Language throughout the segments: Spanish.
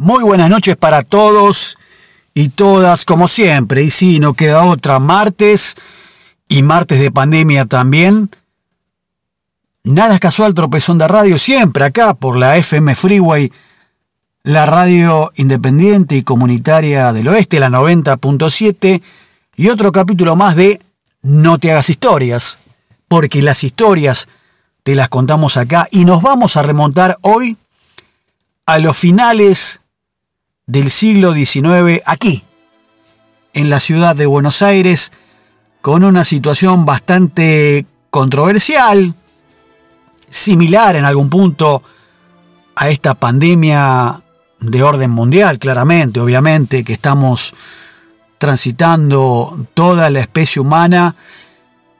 Muy buenas noches para todos y todas, como siempre. Y sí, no queda otra. Martes y martes de pandemia también. Nada es casual, tropezón de radio, siempre acá por la FM Freeway, la radio independiente y comunitaria del oeste, la 90.7, y otro capítulo más de No te hagas historias, porque las historias te las contamos acá y nos vamos a remontar hoy a los finales del siglo XIX aquí, en la ciudad de Buenos Aires, con una situación bastante controversial, similar en algún punto a esta pandemia de orden mundial, claramente, obviamente, que estamos transitando toda la especie humana.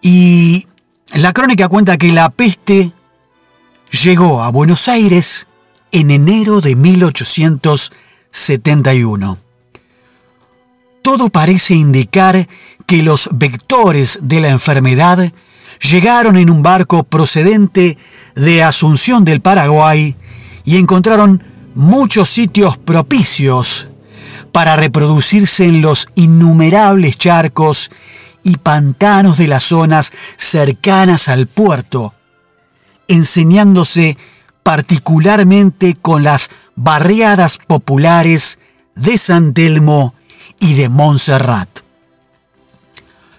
Y la crónica cuenta que la peste llegó a Buenos Aires en enero de 1800 71. Todo parece indicar que los vectores de la enfermedad llegaron en un barco procedente de Asunción del Paraguay y encontraron muchos sitios propicios para reproducirse en los innumerables charcos y pantanos de las zonas cercanas al puerto, enseñándose particularmente con las barriadas populares de San Telmo y de Montserrat.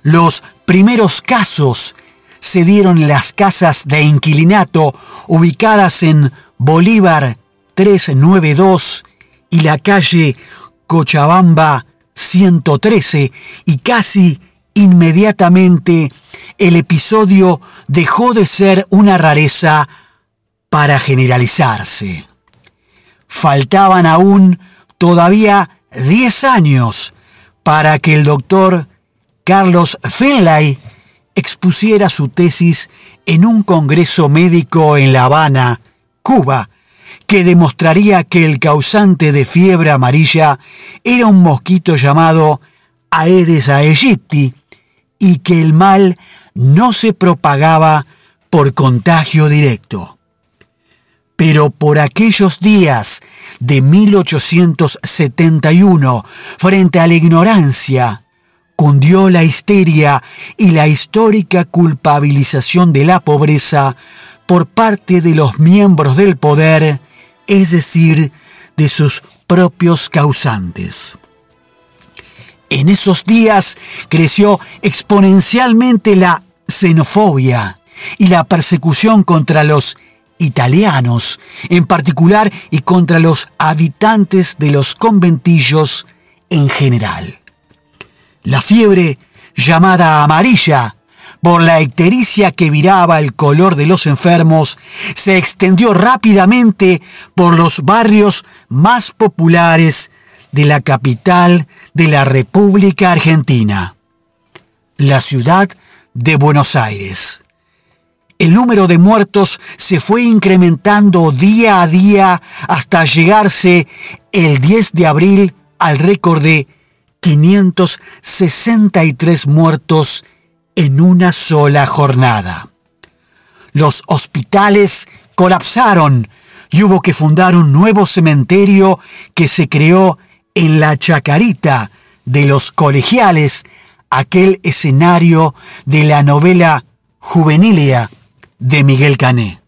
Los primeros casos se dieron en las casas de inquilinato ubicadas en Bolívar 392 y la calle Cochabamba 113 y casi inmediatamente el episodio dejó de ser una rareza para generalizarse. Faltaban aún todavía 10 años para que el doctor Carlos Finlay expusiera su tesis en un congreso médico en La Habana, Cuba, que demostraría que el causante de fiebre amarilla era un mosquito llamado Aedes aegypti y que el mal no se propagaba por contagio directo. Pero por aquellos días de 1871, frente a la ignorancia, cundió la histeria y la histórica culpabilización de la pobreza por parte de los miembros del poder, es decir, de sus propios causantes. En esos días creció exponencialmente la xenofobia y la persecución contra los italianos, en particular y contra los habitantes de los conventillos en general. La fiebre, llamada amarilla, por la ictericia que viraba el color de los enfermos, se extendió rápidamente por los barrios más populares de la capital de la República Argentina, la ciudad de Buenos Aires el número de muertos se fue incrementando día a día hasta llegarse el 10 de abril al récord de 563 muertos en una sola jornada. Los hospitales colapsaron y hubo que fundar un nuevo cementerio que se creó en la Chacarita de los colegiales, aquel escenario de la novela Juvenilia de Miguel Cané.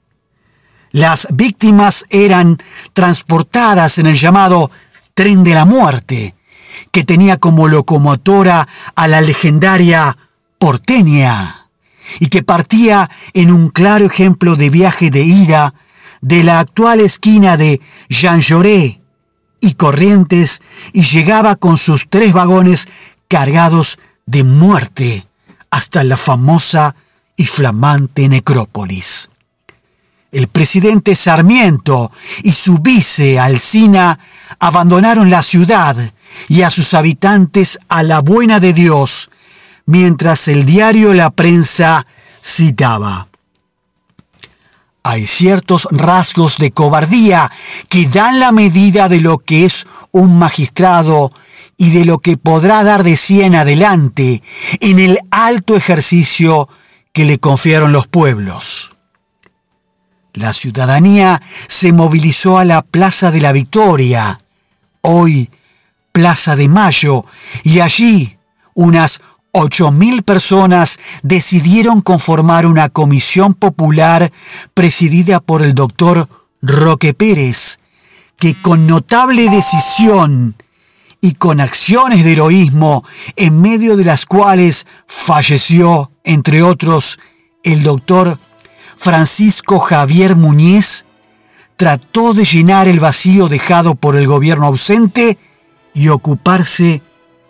Las víctimas eran transportadas en el llamado tren de la muerte, que tenía como locomotora a la legendaria porteña, y que partía en un claro ejemplo de viaje de ida de la actual esquina de Jean Jaurès y Corrientes y llegaba con sus tres vagones cargados de muerte hasta la famosa y flamante necrópolis. El presidente Sarmiento y su vice Alcina abandonaron la ciudad y a sus habitantes a la buena de Dios, mientras el diario La Prensa citaba. Hay ciertos rasgos de cobardía que dan la medida de lo que es un magistrado y de lo que podrá dar de sí en adelante en el alto ejercicio que le confiaron los pueblos. La ciudadanía se movilizó a la Plaza de la Victoria, hoy Plaza de Mayo, y allí unas ocho mil personas decidieron conformar una comisión popular presidida por el doctor Roque Pérez, que con notable decisión y con acciones de heroísmo, en medio de las cuales falleció, entre otros, el doctor Francisco Javier Muñiz, trató de llenar el vacío dejado por el gobierno ausente y ocuparse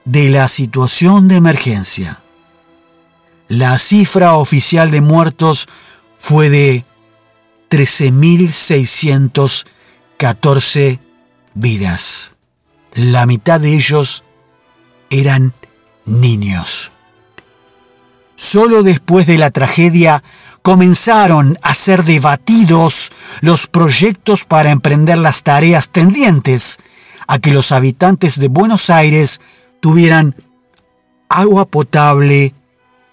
de la situación de emergencia. La cifra oficial de muertos fue de 13.614 vidas. La mitad de ellos eran niños. Solo después de la tragedia comenzaron a ser debatidos los proyectos para emprender las tareas tendientes a que los habitantes de Buenos Aires tuvieran agua potable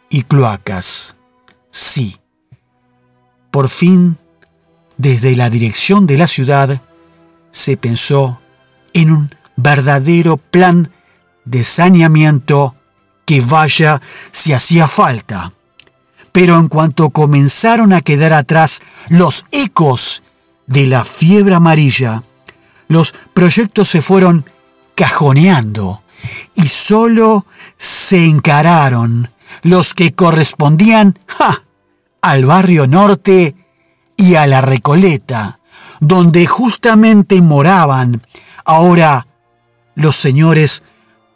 y cloacas. Sí, por fin, desde la dirección de la ciudad, se pensó en un verdadero plan de saneamiento que vaya si hacía falta. Pero en cuanto comenzaron a quedar atrás los ecos de la fiebre amarilla, los proyectos se fueron cajoneando y solo se encararon los que correspondían al barrio norte y a la Recoleta, donde justamente moraban ahora los señores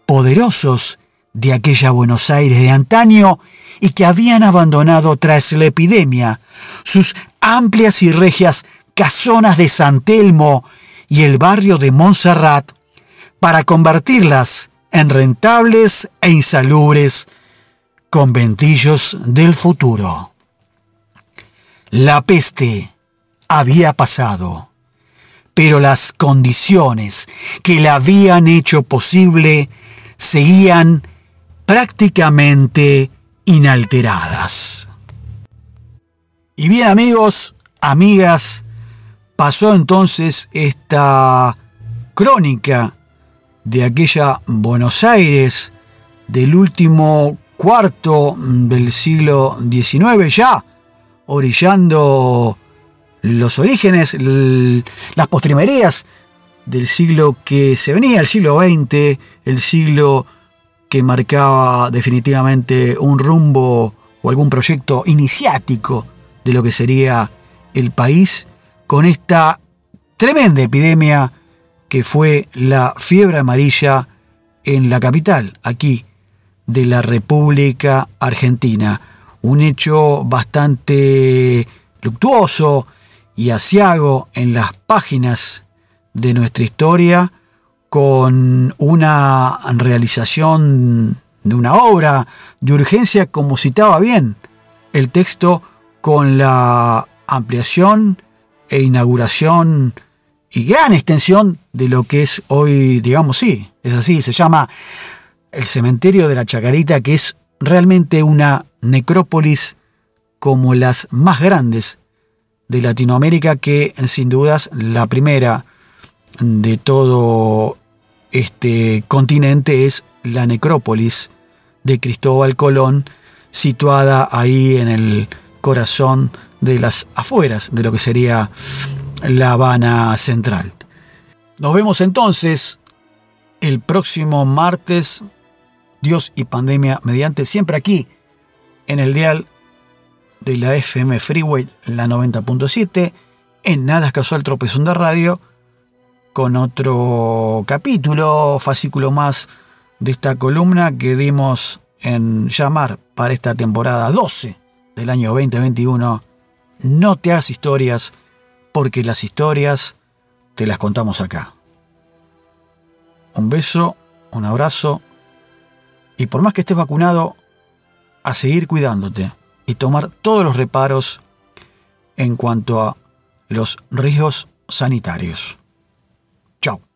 poderosos de aquella Buenos Aires de antaño y que habían abandonado tras la epidemia sus amplias y regias casonas de San Telmo y el barrio de Montserrat para convertirlas en rentables e insalubres conventillos del futuro. La peste había pasado, pero las condiciones que la habían hecho posible seguían prácticamente inalteradas. Y bien amigos, amigas, pasó entonces esta crónica de aquella Buenos Aires del último cuarto del siglo XIX ya, orillando los orígenes, las postrimerías del siglo que se venía, el siglo XX, el siglo que marcaba definitivamente un rumbo o algún proyecto iniciático de lo que sería el país, con esta tremenda epidemia que fue la fiebre amarilla en la capital, aquí, de la República Argentina. Un hecho bastante luctuoso y asiago en las páginas de nuestra historia, con una realización de una obra de urgencia, como citaba bien el texto, con la ampliación e inauguración y gran extensión de lo que es hoy, digamos, sí, es así, se llama el cementerio de la Chacarita, que es realmente una necrópolis como las más grandes de Latinoamérica, que sin dudas la primera de todo este continente es la necrópolis de Cristóbal Colón, situada ahí en el corazón de las afueras de lo que sería la Habana Central. Nos vemos entonces el próximo martes, Dios y Pandemia mediante, siempre aquí en el dial de la FM Freeway, la 90.7, en Nada Casual Tropezón de Radio, con otro capítulo, fascículo más de esta columna que dimos en llamar para esta temporada 12 del año 2021. No te hagas historias porque las historias te las contamos acá. Un beso, un abrazo y por más que estés vacunado, a seguir cuidándote y tomar todos los reparos en cuanto a los riesgos sanitarios. Ciao.